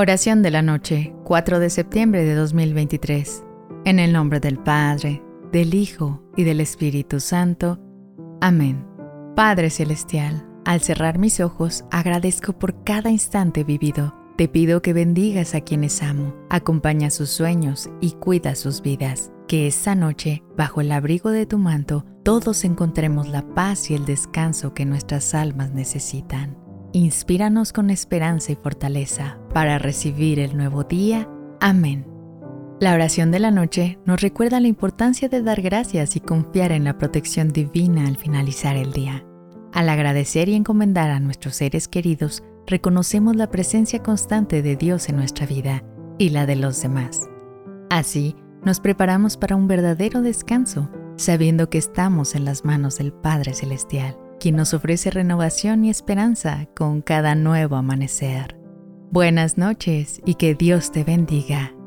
Oración de la noche, 4 de septiembre de 2023. En el nombre del Padre, del Hijo y del Espíritu Santo. Amén. Padre Celestial, al cerrar mis ojos, agradezco por cada instante vivido. Te pido que bendigas a quienes amo, acompaña sus sueños y cuida sus vidas. Que esta noche, bajo el abrigo de tu manto, todos encontremos la paz y el descanso que nuestras almas necesitan. Inspíranos con esperanza y fortaleza para recibir el nuevo día. Amén. La oración de la noche nos recuerda la importancia de dar gracias y confiar en la protección divina al finalizar el día. Al agradecer y encomendar a nuestros seres queridos, reconocemos la presencia constante de Dios en nuestra vida y la de los demás. Así, nos preparamos para un verdadero descanso, sabiendo que estamos en las manos del Padre Celestial quien nos ofrece renovación y esperanza con cada nuevo amanecer. Buenas noches y que Dios te bendiga.